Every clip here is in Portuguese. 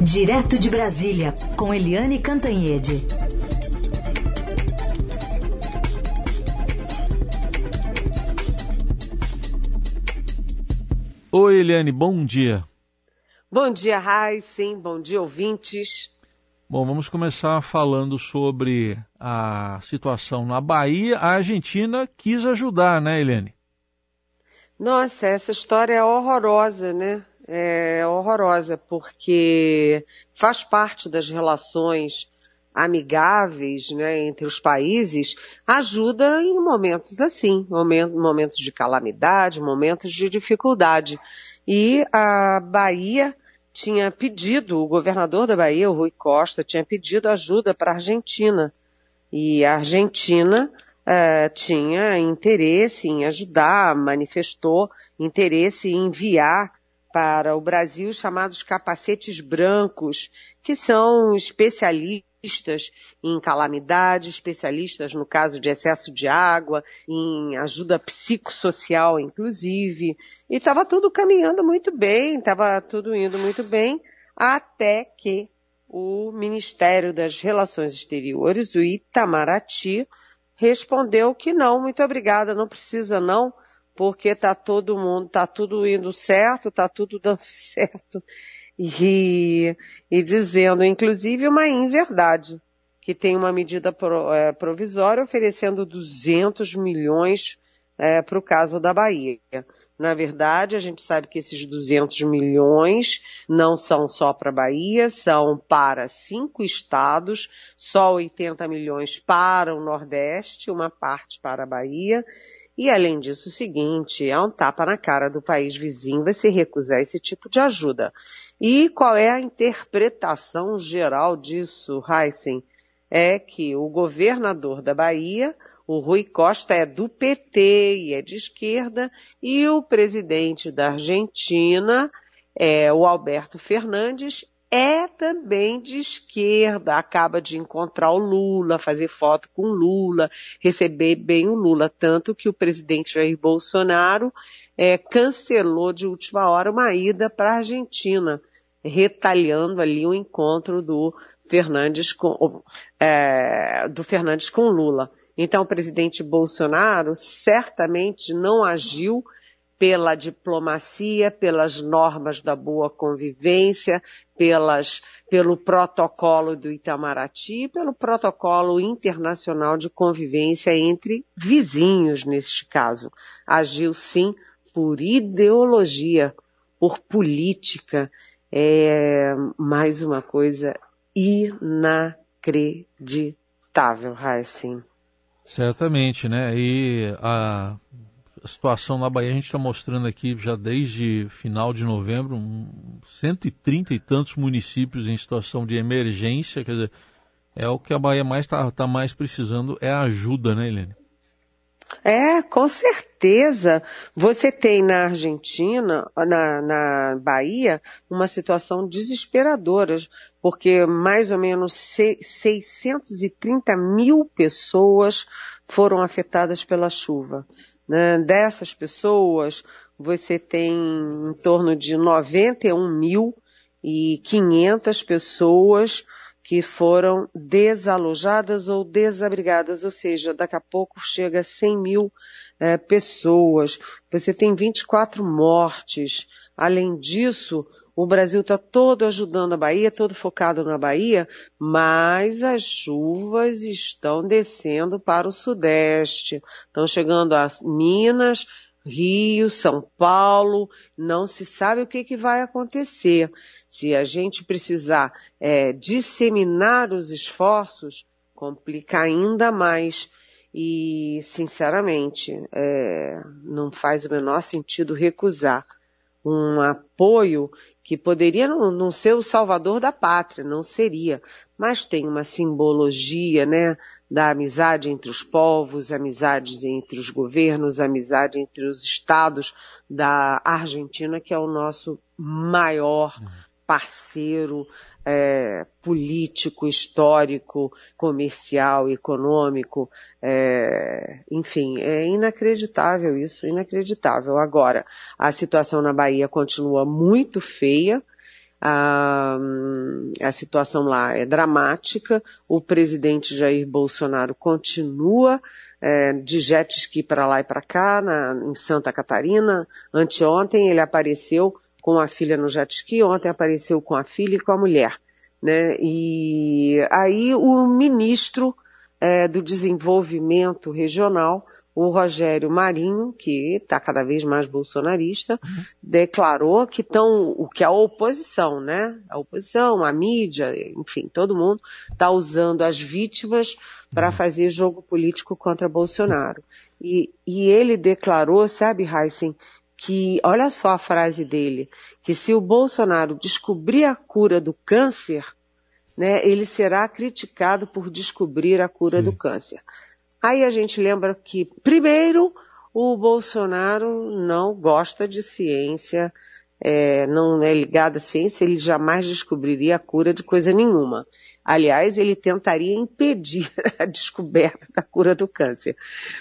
Direto de Brasília, com Eliane Cantanhede. Oi, Eliane, bom dia. Bom dia, Sim, bom dia, ouvintes. Bom, vamos começar falando sobre a situação na Bahia. A Argentina quis ajudar, né, Eliane? Nossa, essa história é horrorosa, né? É horrorosa, porque faz parte das relações amigáveis né, entre os países, ajuda em momentos assim, momentos de calamidade, momentos de dificuldade. E a Bahia tinha pedido, o governador da Bahia, o Rui Costa, tinha pedido ajuda para a Argentina. E a Argentina uh, tinha interesse em ajudar, manifestou interesse em enviar para o Brasil chamados capacetes brancos, que são especialistas em calamidade, especialistas no caso de excesso de água, em ajuda psicossocial, inclusive. E estava tudo caminhando muito bem, estava tudo indo muito bem, até que o Ministério das Relações Exteriores, o Itamaraty, respondeu que não, muito obrigada, não precisa não, porque tá todo mundo, tá tudo indo certo, tá tudo dando certo. E, e dizendo, inclusive, uma inverdade, que tem uma medida é, provisória oferecendo 200 milhões é, para o caso da Bahia. Na verdade, a gente sabe que esses 200 milhões não são só para a Bahia, são para cinco estados, só 80 milhões para o Nordeste, uma parte para a Bahia, e além disso, o seguinte, é um tapa na cara do país vizinho vai se recusar esse tipo de ajuda. E qual é a interpretação geral disso, Heisen? É que o governador da Bahia, o Rui Costa, é do PT e é de esquerda, e o presidente da Argentina, é, o Alberto Fernandes, é também de esquerda, acaba de encontrar o Lula, fazer foto com o Lula, receber bem o Lula, tanto que o presidente Jair Bolsonaro é, cancelou de última hora uma ida para a Argentina, retalhando ali o encontro do Fernandes com, é, do Fernandes com Lula. Então o presidente Bolsonaro certamente não agiu pela diplomacia, pelas normas da boa convivência, pelas, pelo protocolo do Itamaraty, pelo protocolo internacional de convivência entre vizinhos, neste caso. Agiu sim por ideologia, por política. É mais uma coisa inacreditável, Raíssa. Certamente, né? E a a situação na Bahia, a gente está mostrando aqui já desde final de novembro, um, 130 e tantos municípios em situação de emergência, quer dizer, é o que a Bahia mais está tá mais precisando, é ajuda, né, Helene? É, com certeza. Você tem na Argentina, na, na Bahia, uma situação desesperadora, porque mais ou menos 630 mil pessoas foram afetadas pela chuva. Né? Dessas pessoas, você tem em torno de 91.500 pessoas que foram desalojadas ou desabrigadas, ou seja, daqui a pouco chega a 100 mil é, pessoas. Você tem 24 mortes. Além disso, o Brasil está todo ajudando a Bahia, todo focado na Bahia, mas as chuvas estão descendo para o sudeste, estão chegando a Minas, Rio, São Paulo, não se sabe o que, que vai acontecer. Se a gente precisar é, disseminar os esforços, complica ainda mais. E, sinceramente, é, não faz o menor sentido recusar um apoio que poderia não, não, ser o salvador da pátria, não seria, mas tem uma simbologia, né, da amizade entre os povos, amizades entre os governos, amizade entre os estados da Argentina, que é o nosso maior uhum. Parceiro é, político, histórico, comercial, econômico, é, enfim, é inacreditável isso, inacreditável. Agora, a situação na Bahia continua muito feia, A, a situação lá é dramática. O presidente Jair Bolsonaro continua é, de jet ski para lá e para cá, na, em Santa Catarina. Anteontem ele apareceu com a filha no jet ski, ontem apareceu com a filha e com a mulher. Né? E aí o ministro é, do Desenvolvimento Regional o Rogério Marinho, que está cada vez mais bolsonarista, uhum. declarou que estão, o que a oposição, né? A oposição, a mídia, enfim, todo mundo está usando as vítimas para uhum. fazer jogo político contra Bolsonaro. E, e ele declarou, sabe, Heisen, que, olha só a frase dele, que se o Bolsonaro descobrir a cura do câncer, né, ele será criticado por descobrir a cura do câncer. Aí a gente lembra que, primeiro, o Bolsonaro não gosta de ciência, é, não é ligado à ciência, ele jamais descobriria a cura de coisa nenhuma. Aliás, ele tentaria impedir a descoberta da cura do câncer.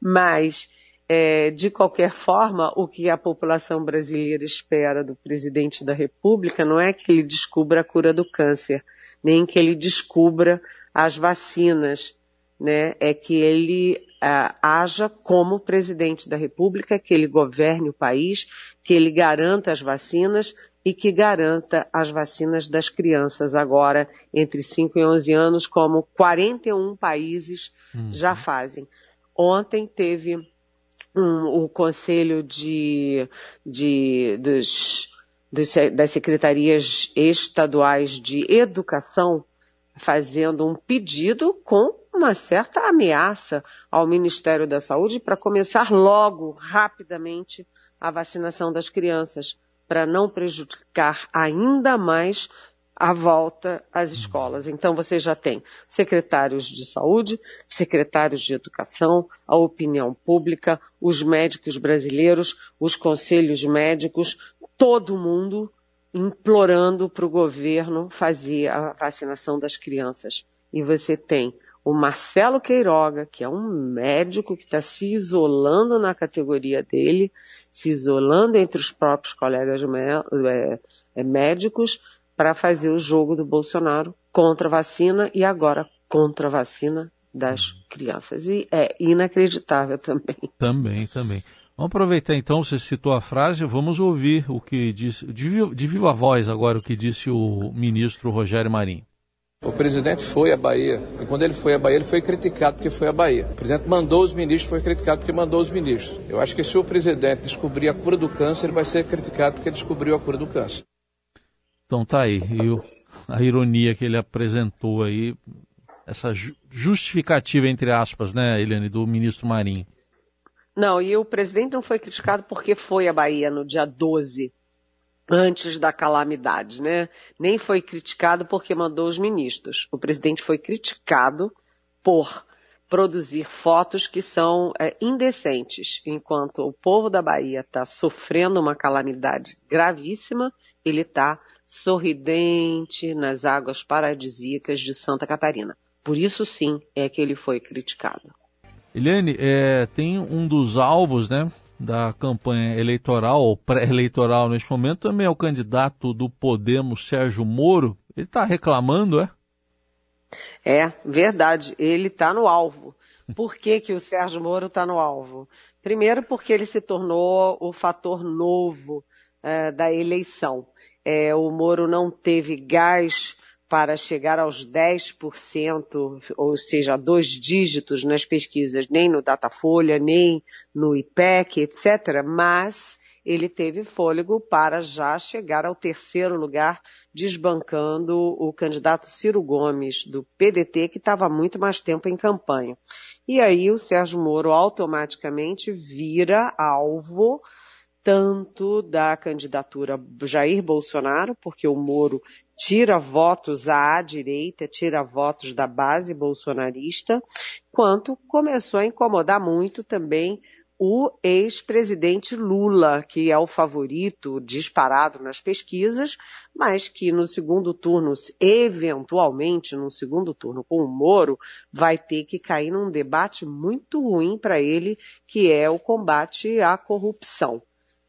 Mas, é, de qualquer forma, o que a população brasileira espera do presidente da República não é que ele descubra a cura do câncer, nem que ele descubra as vacinas né, é que ele uh, haja como presidente da República, que ele governe o país, que ele garanta as vacinas e que garanta as vacinas das crianças agora entre 5 e 11 anos, como 41 países uhum. já fazem. Ontem teve um, o Conselho de, de, dos, dos, das Secretarias Estaduais de Educação fazendo um pedido com uma certa ameaça ao Ministério da Saúde para começar logo, rapidamente, a vacinação das crianças, para não prejudicar ainda mais a volta às escolas. Então você já tem secretários de saúde, secretários de educação, a opinião pública, os médicos brasileiros, os conselhos médicos, todo mundo implorando para o governo fazer a vacinação das crianças. E você tem o Marcelo Queiroga, que é um médico que está se isolando na categoria dele, se isolando entre os próprios colegas é, é, médicos para fazer o jogo do Bolsonaro contra a vacina e agora contra a vacina das crianças. E é inacreditável também. Também, também. Vamos aproveitar então, você citou a frase, vamos ouvir o que disse, de viva, de viva voz agora, o que disse o ministro Rogério Marinho. O presidente foi à Bahia, e quando ele foi à Bahia, ele foi criticado porque foi à Bahia. O presidente mandou os ministros, foi criticado porque mandou os ministros. Eu acho que se o presidente descobrir a cura do câncer, ele vai ser criticado porque descobriu a cura do câncer. Então tá aí, e o, a ironia que ele apresentou aí, essa justificativa, entre aspas, né, Eliane, do ministro Marinho. Não, e o presidente não foi criticado porque foi à Bahia no dia 12, antes da calamidade, né? Nem foi criticado porque mandou os ministros. O presidente foi criticado por produzir fotos que são é, indecentes. Enquanto o povo da Bahia está sofrendo uma calamidade gravíssima, ele está sorridente nas águas paradisíacas de Santa Catarina. Por isso sim é que ele foi criticado. Eliane, é, tem um dos alvos né, da campanha eleitoral, ou pré-eleitoral neste momento, também é o candidato do Podemos, Sérgio Moro. Ele está reclamando, é? É, verdade. Ele está no alvo. Por que, que o Sérgio Moro está no alvo? Primeiro, porque ele se tornou o fator novo é, da eleição. É, o Moro não teve gás para chegar aos 10%, ou seja, dois dígitos nas pesquisas, nem no Datafolha, nem no IPEC, etc., mas ele teve fôlego para já chegar ao terceiro lugar, desbancando o candidato Ciro Gomes, do PDT, que estava muito mais tempo em campanha. E aí o Sérgio Moro automaticamente vira alvo tanto da candidatura Jair Bolsonaro, porque o Moro tira votos à direita, tira votos da base bolsonarista, quanto começou a incomodar muito também o ex-presidente Lula, que é o favorito disparado nas pesquisas, mas que no segundo turno, eventualmente no segundo turno com o Moro, vai ter que cair num debate muito ruim para ele, que é o combate à corrupção.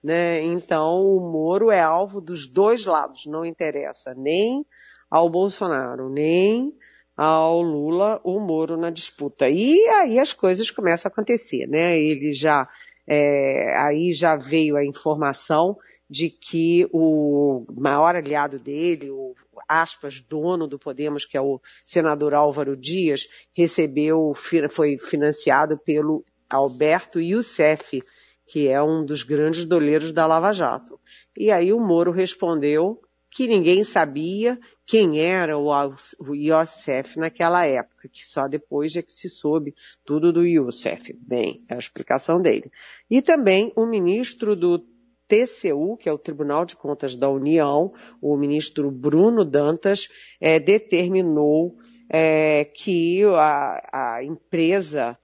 Né? Então, o Moro é alvo dos dois lados, não interessa nem ao Bolsonaro, nem ao Lula, o Moro na disputa. E aí as coisas começam a acontecer, né? Ele já, é, aí já veio a informação de que o maior aliado dele, o aspas, dono do Podemos, que é o senador Álvaro Dias, recebeu, foi financiado pelo Alberto Youssef, que é um dos grandes doleiros da Lava Jato. E aí o Moro respondeu que ninguém sabia quem era o, Youssef naquela época, que só depois é que se soube tudo do Youssef. Bem, é a explicação dele. E também o ministro do TCU, que é o Tribunal de Contas da União, o ministro Bruno Dantas, é, determinou é, que a, a empresa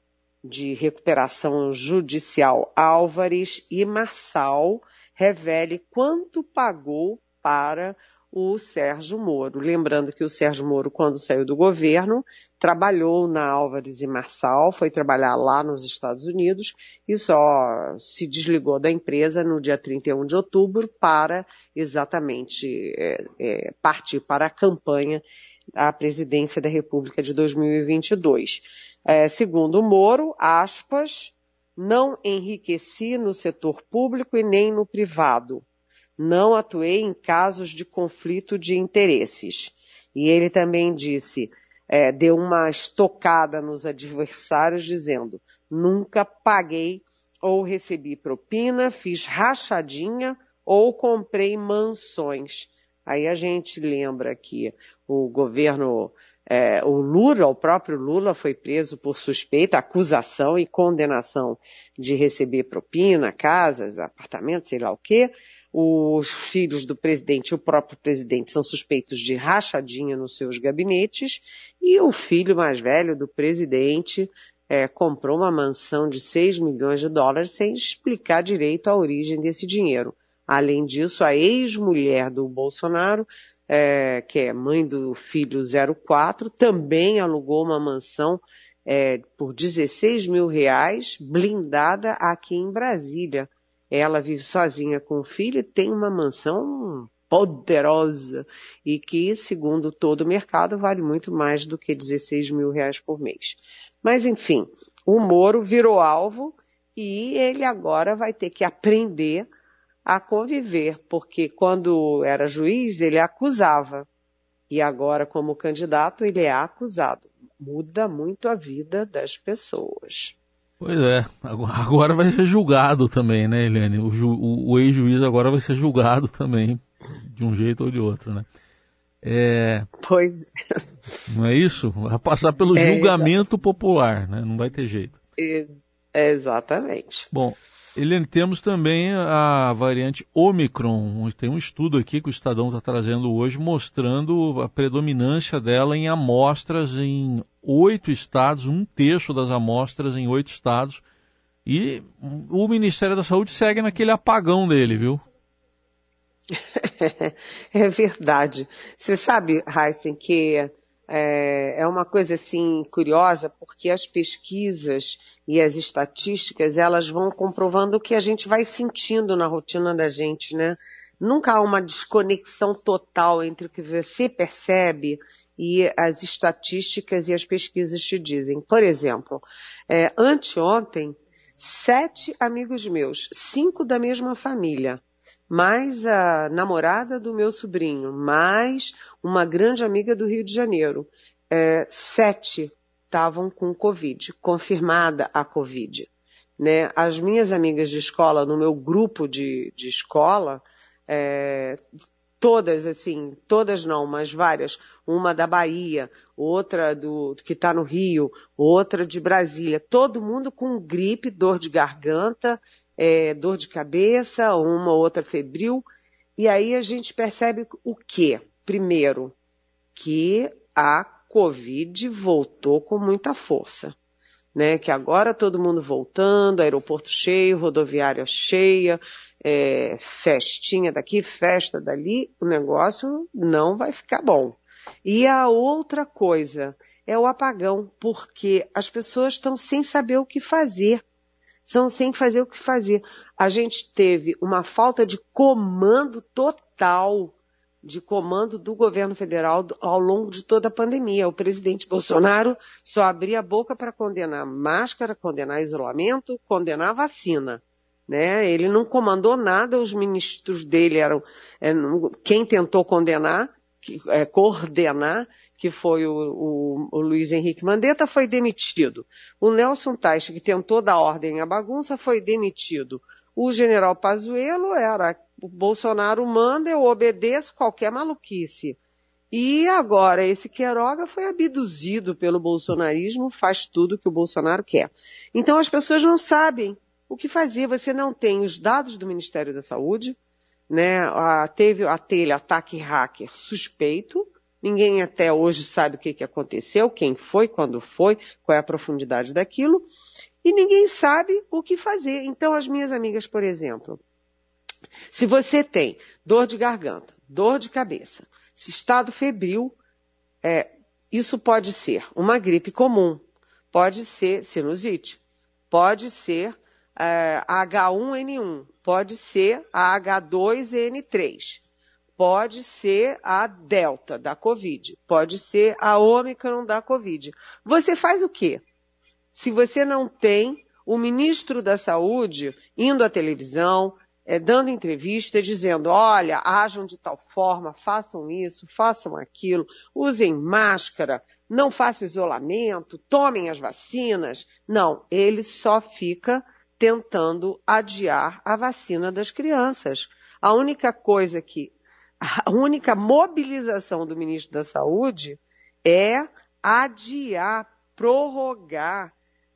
de recuperação judicial Álvares e Marçal revele quanto pagou para o Sérgio Moro. Lembrando que o Sérgio Moro, quando saiu do governo, trabalhou na Álvares e Marçal, foi trabalhar lá nos Estados Unidos e só se desligou da empresa no dia 31 de outubro para exatamente é, é, partir para a campanha à presidência da República de 2022. É, segundo Moro, aspas, não enriqueci no setor público e nem no privado. Não atuei em casos de conflito de interesses. E ele também disse, é, deu uma estocada nos adversários, dizendo: nunca paguei ou recebi propina, fiz rachadinha ou comprei mansões. Aí a gente lembra que o governo é, o Lula, o próprio Lula, foi preso por suspeita, acusação e condenação de receber propina, casas, apartamentos, sei lá o quê. Os filhos do presidente e o próprio presidente são suspeitos de rachadinha nos seus gabinetes. E o filho mais velho do presidente é, comprou uma mansão de 6 milhões de dólares sem explicar direito a origem desse dinheiro. Além disso, a ex-mulher do Bolsonaro é, que é mãe do filho 04, também alugou uma mansão é, por 16 mil reais, blindada aqui em Brasília. Ela vive sozinha com o filho e tem uma mansão poderosa e que, segundo todo o mercado, vale muito mais do que 16 mil reais por mês. Mas, enfim, o Moro virou alvo e ele agora vai ter que aprender a conviver, porque quando era juiz ele acusava e agora como candidato ele é acusado. Muda muito a vida das pessoas. Pois é, agora vai ser julgado também, né, Helene? O, o, o ex-juiz agora vai ser julgado também, de um jeito ou de outro, né? É... Pois. Não é isso? Vai passar pelo é, julgamento popular, né? Não vai ter jeito. Ex exatamente. Bom, Eliane, temos também a variante Omicron. Tem um estudo aqui que o Estadão está trazendo hoje mostrando a predominância dela em amostras em oito estados, um terço das amostras em oito estados. E o Ministério da Saúde segue naquele apagão dele, viu? É verdade. Você sabe, Heisen, que é, é uma coisa assim curiosa porque as pesquisas e as estatísticas elas vão comprovando o que a gente vai sentindo na rotina da gente, né? Nunca há uma desconexão total entre o que você percebe e as estatísticas e as pesquisas te dizem. Por exemplo, é, anteontem, sete amigos meus, cinco da mesma família, mais a namorada do meu sobrinho, mais uma grande amiga do Rio de Janeiro. É, sete estavam com Covid, confirmada a Covid. Né? As minhas amigas de escola, no meu grupo de, de escola, é, todas assim, todas não, mas várias, uma da Bahia, outra do que está no Rio, outra de Brasília, todo mundo com gripe, dor de garganta, é, dor de cabeça, uma ou outra febril. E aí a gente percebe o quê? Primeiro, que a Covid voltou com muita força. Né, que agora todo mundo voltando, aeroporto cheio, rodoviária cheia, é, festinha daqui, festa dali, o negócio não vai ficar bom. E a outra coisa é o apagão, porque as pessoas estão sem saber o que fazer são sem fazer o que fazer. A gente teve uma falta de comando total, de comando do governo federal ao longo de toda a pandemia. O presidente Bolsonaro só abria a boca para condenar máscara, condenar isolamento, condenar vacina. Né? Ele não comandou nada, os ministros dele eram é, quem tentou condenar, é, coordenar, que foi o, o, o, Luiz Henrique Mandetta, foi demitido. O Nelson Teich, que tentou dar ordem à bagunça, foi demitido. O general Pazuello era, o Bolsonaro manda, eu obedeço qualquer maluquice. E agora esse Queiroga foi abduzido pelo bolsonarismo, faz tudo que o Bolsonaro quer. Então as pessoas não sabem o que fazer. Você não tem os dados do Ministério da Saúde, né? Ah, teve aquele ataque hacker suspeito, Ninguém até hoje sabe o que, que aconteceu, quem foi, quando foi, qual é a profundidade daquilo, e ninguém sabe o que fazer. Então, as minhas amigas, por exemplo, se você tem dor de garganta, dor de cabeça, estado febril, é, isso pode ser uma gripe comum, pode ser sinusite, pode ser é, H1N1, pode ser a H2N3 pode ser a Delta da Covid, pode ser a Omicron da Covid. Você faz o quê? Se você não tem o ministro da Saúde indo à televisão, é, dando entrevista, dizendo: olha, ajam de tal forma, façam isso, façam aquilo, usem máscara, não façam isolamento, tomem as vacinas. Não, ele só fica tentando adiar a vacina das crianças. A única coisa que a única mobilização do ministro da Saúde é adiar, prorrogar,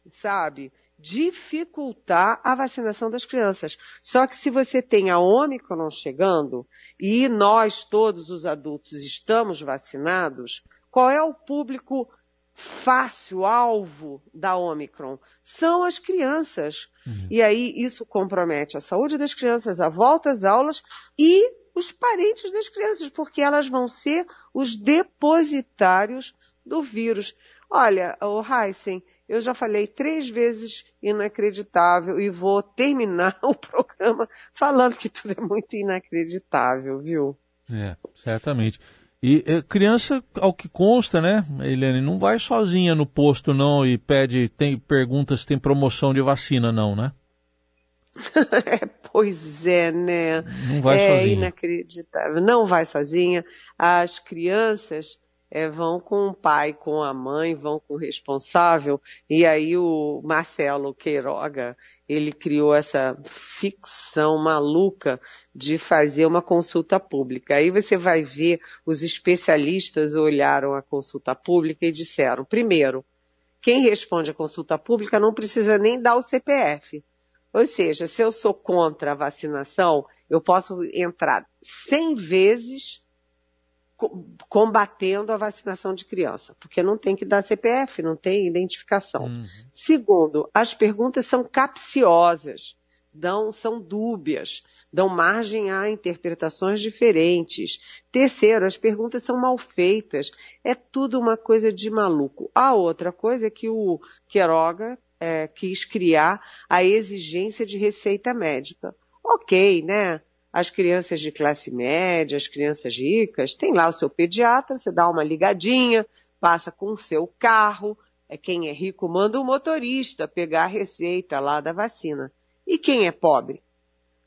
sabe? Dificultar a vacinação das crianças. Só que se você tem a Ômicron chegando e nós, todos os adultos, estamos vacinados, qual é o público fácil, alvo da Omicron? São as crianças. Uhum. E aí isso compromete a saúde das crianças, a volta às aulas e os parentes das crianças, porque elas vão ser os depositários do vírus. Olha, o Heisen, eu já falei três vezes inacreditável e vou terminar o programa falando que tudo é muito inacreditável, viu? É, certamente. E é, criança, ao que consta, né, Helene, não vai sozinha no posto não e pede, tem perguntas, tem promoção de vacina não, né? pois é, né? Não vai é sozinha. inacreditável. Não vai sozinha. As crianças é, vão com o pai, com a mãe, vão com o responsável. E aí o Marcelo Queiroga, ele criou essa ficção maluca de fazer uma consulta pública. Aí você vai ver, os especialistas olharam a consulta pública e disseram, primeiro, quem responde à consulta pública não precisa nem dar o CPF. Ou seja, se eu sou contra a vacinação, eu posso entrar 100 vezes combatendo a vacinação de criança, porque não tem que dar CPF, não tem identificação. Uhum. Segundo, as perguntas são capciosas, dão, são dúbias, dão margem a interpretações diferentes. Terceiro, as perguntas são mal feitas. É tudo uma coisa de maluco. A outra coisa é que o Queiroga é, quis criar a exigência de receita médica. Ok, né? As crianças de classe média, as crianças ricas, tem lá o seu pediatra, você dá uma ligadinha, passa com o seu carro, é quem é rico manda o motorista pegar a receita lá da vacina. E quem é pobre?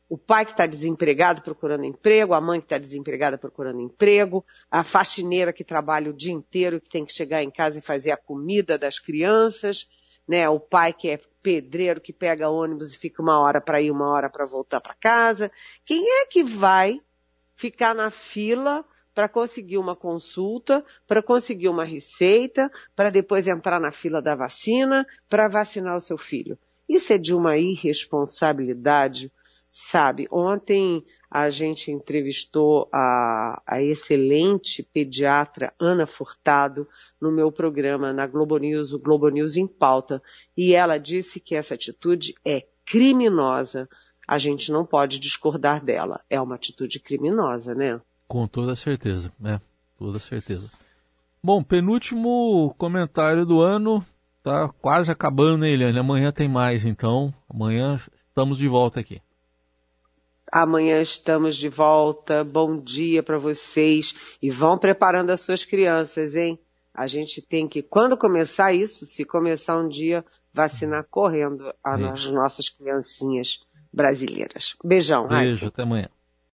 O pai que está desempregado procurando emprego, a mãe que está desempregada procurando emprego, a faxineira que trabalha o dia inteiro, que tem que chegar em casa e fazer a comida das crianças, né? O pai que é pedreiro, que pega ônibus e fica uma hora para ir, uma hora para voltar para casa. Quem é que vai ficar na fila para conseguir uma consulta, para conseguir uma receita, para depois entrar na fila da vacina, para vacinar o seu filho? Isso é de uma irresponsabilidade sabe? Ontem a gente entrevistou a, a, excelente pediatra Ana Furtado no meu programa na Globo News, o Globo News em pauta, e ela disse que essa atitude é criminosa. A gente não pode discordar dela. É uma atitude criminosa, né? Com toda certeza, né? Toda certeza. Bom, penúltimo comentário do ano tá quase acabando, né, Eliane? Amanhã tem mais, então. Amanhã estamos de volta aqui. Amanhã estamos de volta. Bom dia para vocês e vão preparando as suas crianças, hein? A gente tem que, quando começar isso, se começar um dia, vacinar correndo as nossas criancinhas brasileiras. Beijão, Beijo, até amanhã.